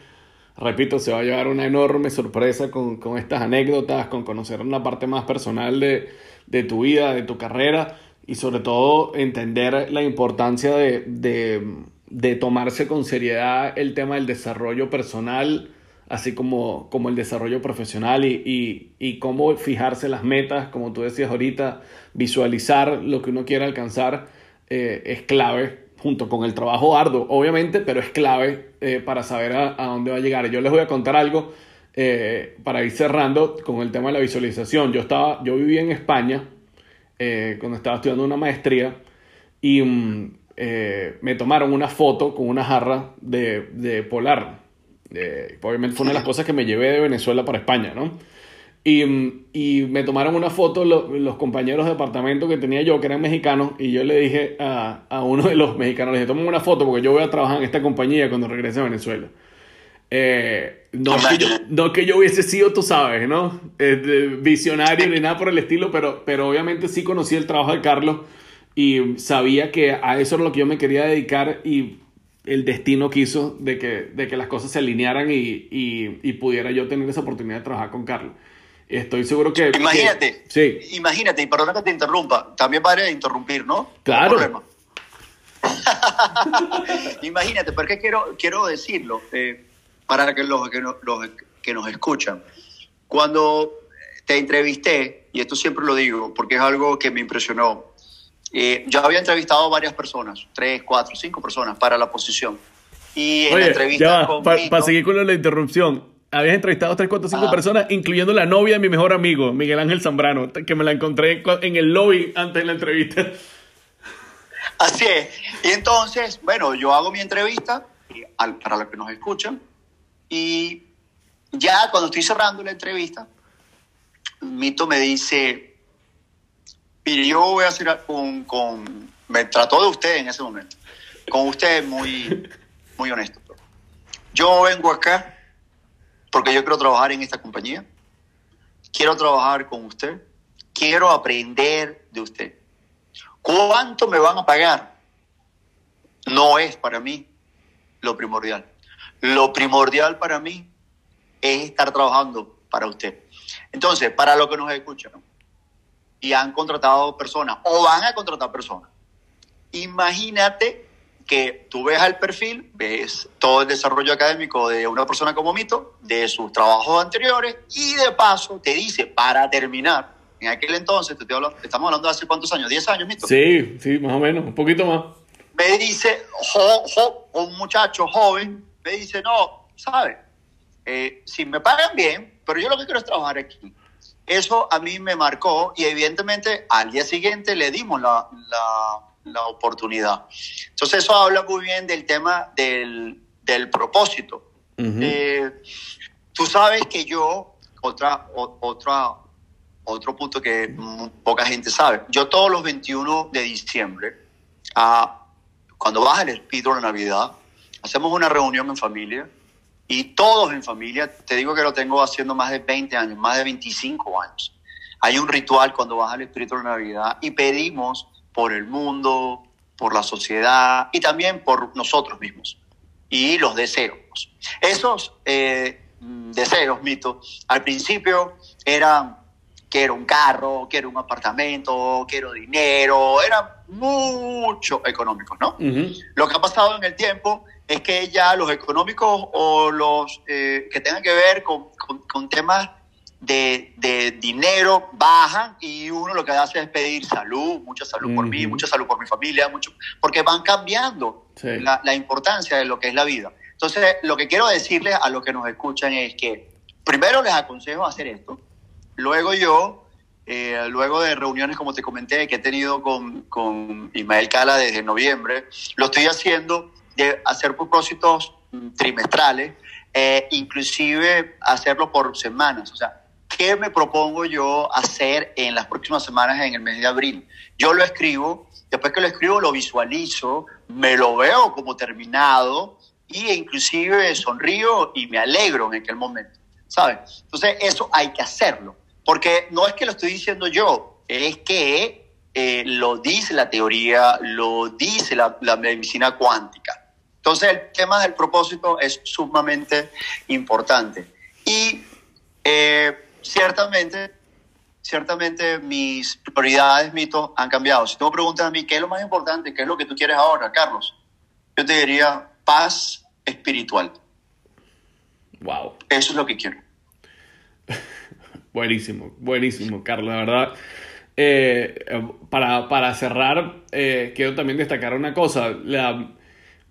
repito, se va a llevar una enorme sorpresa con, con estas anécdotas, con conocer una parte más personal de, de, tu vida, de tu carrera y sobre todo entender la importancia de, de, de tomarse con seriedad el tema del desarrollo personal así como, como el desarrollo profesional y, y, y, cómo fijarse las metas, como tú decías ahorita, visualizar lo que uno quiere alcanzar eh, es clave junto con el trabajo arduo, obviamente, pero es clave eh, para saber a, dónde va a llegar. Yo les voy a contar algo eh, para ir cerrando con el tema de la visualización. Yo, estaba, yo viví en España cuando estaba estudiando una maestría y um, me tomaron una foto con una jarra de, de polar. Obviamente fue una de las cosas que me llevé de Venezuela para España, ¿no? Y, y, me tomaron una foto los, los, compañeros de departamento que tenía yo, que eran mexicanos, y yo le dije a, a uno de los mexicanos, le dije, tomen una foto porque yo voy a trabajar en esta compañía cuando regrese a Venezuela. Eh, no, que yo, no que yo hubiese sido, tú sabes, ¿no? Eh, visionario ni nada por el estilo, pero, pero obviamente sí conocí el trabajo de Carlos y sabía que a eso era lo que yo me quería dedicar y el destino quiso de que, de que las cosas se alinearan y, y, y pudiera yo tener esa oportunidad de trabajar con Carlos. Estoy seguro que.
Imagínate.
Que, sí.
Imagínate, y perdona que te interrumpa. También para interrumpir, ¿no?
Claro.
imagínate, porque quiero, quiero decirlo eh, para que los, que, los, los que nos escuchan. Cuando te entrevisté, y esto siempre lo digo porque es algo que me impresionó, eh, yo había entrevistado a varias personas, tres, cuatro, cinco personas para la posición. Y en
Oye,
la entrevista.
Para pa seguir con la interrupción, habías entrevistado a 3, 4, 5 personas, incluyendo la novia de mi mejor amigo, Miguel Ángel Zambrano, que me la encontré en el lobby antes de la entrevista.
Así es. Y entonces, bueno, yo hago mi entrevista para los que nos escuchan y ya cuando estoy cerrando la entrevista, Mito me dice, mire, yo voy a hacer con, con, me trató de usted en ese momento, con usted muy, muy honesto. Yo vengo acá porque yo quiero trabajar en esta compañía, quiero trabajar con usted, quiero aprender de usted. ¿Cuánto me van a pagar? No es para mí lo primordial. Lo primordial para mí es estar trabajando para usted. Entonces, para los que nos escuchan y han contratado personas o van a contratar personas, imagínate que tú ves el perfil, ves todo el desarrollo académico de una persona como Mito, de sus trabajos anteriores, y de paso te dice, para terminar, en aquel entonces, te, hablando, estamos hablando de hace cuántos años, 10 años, Mito.
Sí, sí, más o menos, un poquito más.
Me dice, jo, jo, un muchacho joven, me dice, no, ¿sabes? Eh, si me pagan bien, pero yo lo que quiero es trabajar aquí. Eso a mí me marcó y evidentemente al día siguiente le dimos la, la la oportunidad. Entonces eso habla muy bien del tema del, del propósito. Uh -huh. eh, tú sabes que yo, otra, o, otra, otro punto que poca gente sabe, yo todos los 21 de diciembre, ah, cuando baja el espíritu de la Navidad, hacemos una reunión en familia y todos en familia, te digo que lo tengo haciendo más de 20 años, más de 25 años. Hay un ritual cuando baja el espíritu de Navidad y pedimos por el mundo, por la sociedad y también por nosotros mismos y los deseos. Esos eh, deseos, Mito, al principio eran quiero un carro, quiero un apartamento, quiero dinero, eran mucho económicos, ¿no? Uh -huh. Lo que ha pasado en el tiempo es que ya los económicos o los eh, que tengan que ver con, con, con temas de, de, dinero bajan y uno lo que hace es pedir salud, mucha salud uh -huh. por mí, mucha salud por mi familia, mucho, porque van cambiando sí. la, la, importancia de lo que es la vida. Entonces, lo que quiero decirles a los que nos escuchan es que primero les aconsejo hacer esto. Luego yo, eh, luego de reuniones como te comenté que he tenido con, con Ismael Cala desde noviembre, lo estoy haciendo de hacer propósitos trimestrales, eh, inclusive hacerlo por semanas. O sea, ¿qué me propongo yo hacer en las próximas semanas en el mes de abril? Yo lo escribo, después que lo escribo lo visualizo, me lo veo como terminado y inclusive sonrío y me alegro en aquel momento, ¿sabes? Entonces eso hay que hacerlo, porque no es que lo estoy diciendo yo, es que eh, lo dice la teoría, lo dice la, la medicina cuántica. Entonces el tema del propósito es sumamente importante. Y eh, ciertamente, ciertamente mis prioridades, mitos, han cambiado. Si tú me preguntas a mí, ¿qué es lo más importante? ¿Qué es lo que tú quieres ahora, Carlos? Yo te diría paz espiritual.
Wow.
Eso es lo que quiero.
buenísimo, buenísimo, Carlos, la verdad. Eh, para, para, cerrar, eh, quiero también destacar una cosa. La,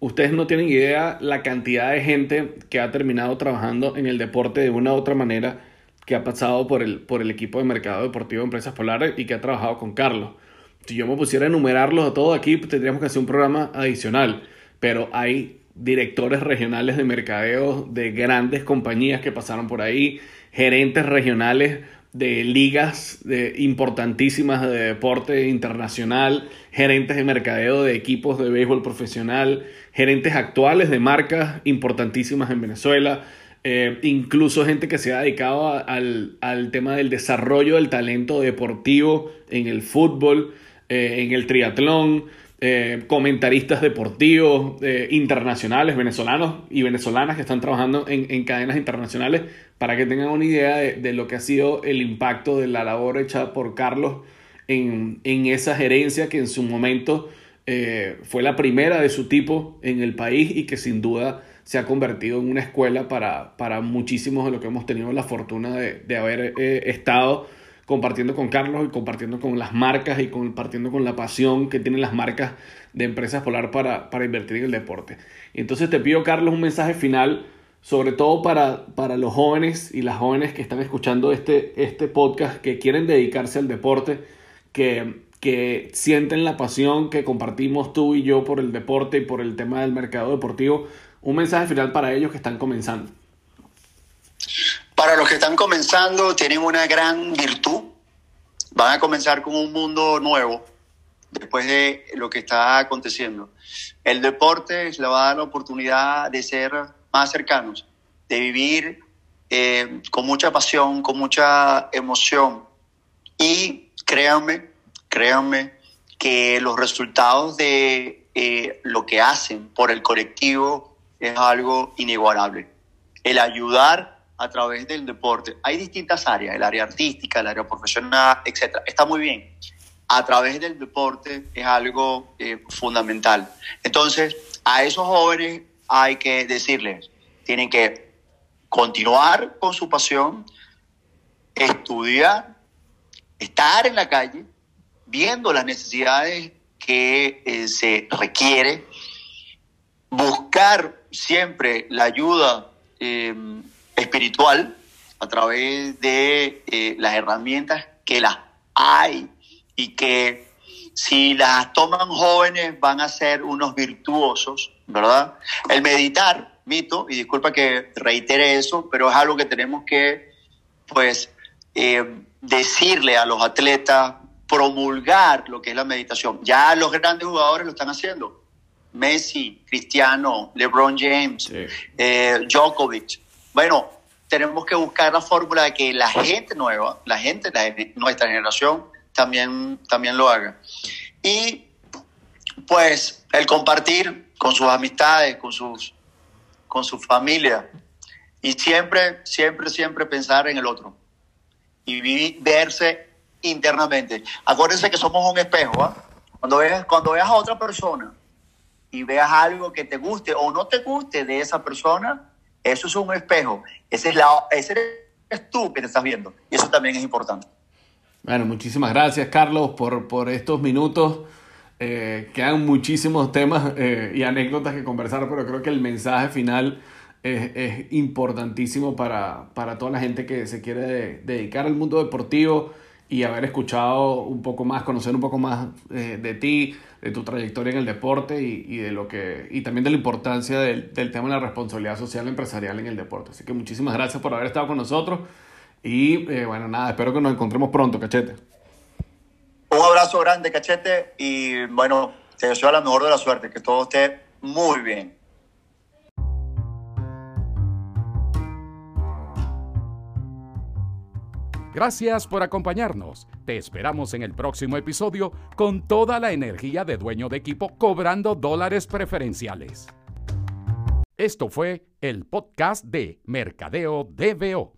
ustedes no tienen idea la cantidad de gente que ha terminado trabajando en el deporte de una u otra manera, que ha pasado por el, por el equipo de mercado deportivo de Empresas Polares y que ha trabajado con Carlos. Si yo me pusiera a enumerarlos a todos aquí, tendríamos que hacer un programa adicional, pero hay directores regionales de mercadeo de grandes compañías que pasaron por ahí, gerentes regionales de ligas de, importantísimas de deporte internacional, gerentes de mercadeo de equipos de béisbol profesional, gerentes actuales de marcas importantísimas en Venezuela, eh, incluso gente que se ha dedicado al, al, tema del desarrollo del talento deportivo en el fútbol, eh, en el triatlón, eh, comentaristas deportivos internacionales, venezolanos y venezolanas que están trabajando en, en, cadenas internacionales, para que tengan una idea de, de, lo que ha sido el impacto de la labor hecha por Carlos en, en esa gerencia que en su momento eh, fue la primera de su tipo en el país y que sin duda se ha convertido en una escuela para, para muchísimos de los que hemos tenido la fortuna de, de haber eh, estado compartiendo con Carlos y compartiendo con las marcas y compartiendo con la pasión que tienen las marcas de Empresas Polar para, para invertir en el deporte. Entonces te pido, Carlos, un mensaje final, sobre todo para, para los jóvenes y las jóvenes que están escuchando este, este podcast, que quieren dedicarse al deporte, que que sienten la pasión que compartimos tú y yo por el deporte y por el tema del mercado deportivo. Un mensaje final para ellos que están comenzando.
Para los que están comenzando, tienen una gran virtud. Van a comenzar con un mundo nuevo después de lo que está aconteciendo. El deporte les va a dar la oportunidad de ser más cercanos, de vivir eh, con mucha pasión, con mucha emoción. Y créanme, créanme que los resultados de eh, lo que hacen por el colectivo es algo inigualable. El ayudar a través del deporte. Hay distintas áreas, el área artística, el área profesional, etc. Está muy bien. A través del deporte es algo eh, fundamental. Entonces, a esos jóvenes hay que decirles, tienen que continuar con su pasión, estudiar, estar en la calle, viendo las necesidades que eh, se requiere, buscar siempre la ayuda eh, espiritual a través de eh, las herramientas que las hay y que si las toman jóvenes van a ser unos virtuosos, ¿verdad? El meditar, mito, y disculpa que reitere eso, pero es algo que tenemos que, pues, decirle a los atletas, promulgar lo que es la meditación. Ya los grandes jugadores lo están haciendo. Messi, Cristiano, LeBron James, eh, Djokovic. Bueno, tenemos que buscar la fórmula de que la gente nueva, la gente de nuestra generación, también, también lo haga. Y pues el compartir con sus amistades, con, sus, con su familia. Y siempre, siempre, siempre pensar en el otro. Y vivir, verse internamente. Acuérdense que somos un espejo. ¿ah? Cuando, veas, cuando veas a otra persona y veas algo que te guste o no te guste de esa persona, eso es un espejo. Ese, es la, ese eres tú que te estás viendo. Y eso también es importante.
Bueno, muchísimas gracias, Carlos, por, por estos minutos. Eh, quedan muchísimos temas eh, y anécdotas que conversar, pero creo que el mensaje final es, importantísimo para, toda la gente que se quiere dedicar al mundo deportivo y haber escuchado un poco más, conocer un poco más eh, de ti, de tu trayectoria en el deporte y, de lo que y también de la importancia del, tema de la responsabilidad social empresarial en el deporte. Así que muchísimas gracias por haber estado con nosotros y eh, bueno, nada, espero que nos encontremos pronto, cachete.
Un abrazo grande, cachete, y bueno, te deseo la mejor de la suerte, que todo esté muy bien.
Gracias por acompañarnos. Te esperamos en el próximo episodio con toda la energía de dueño de equipo cobrando dólares preferenciales. Esto fue el podcast de Mercadeo DBO.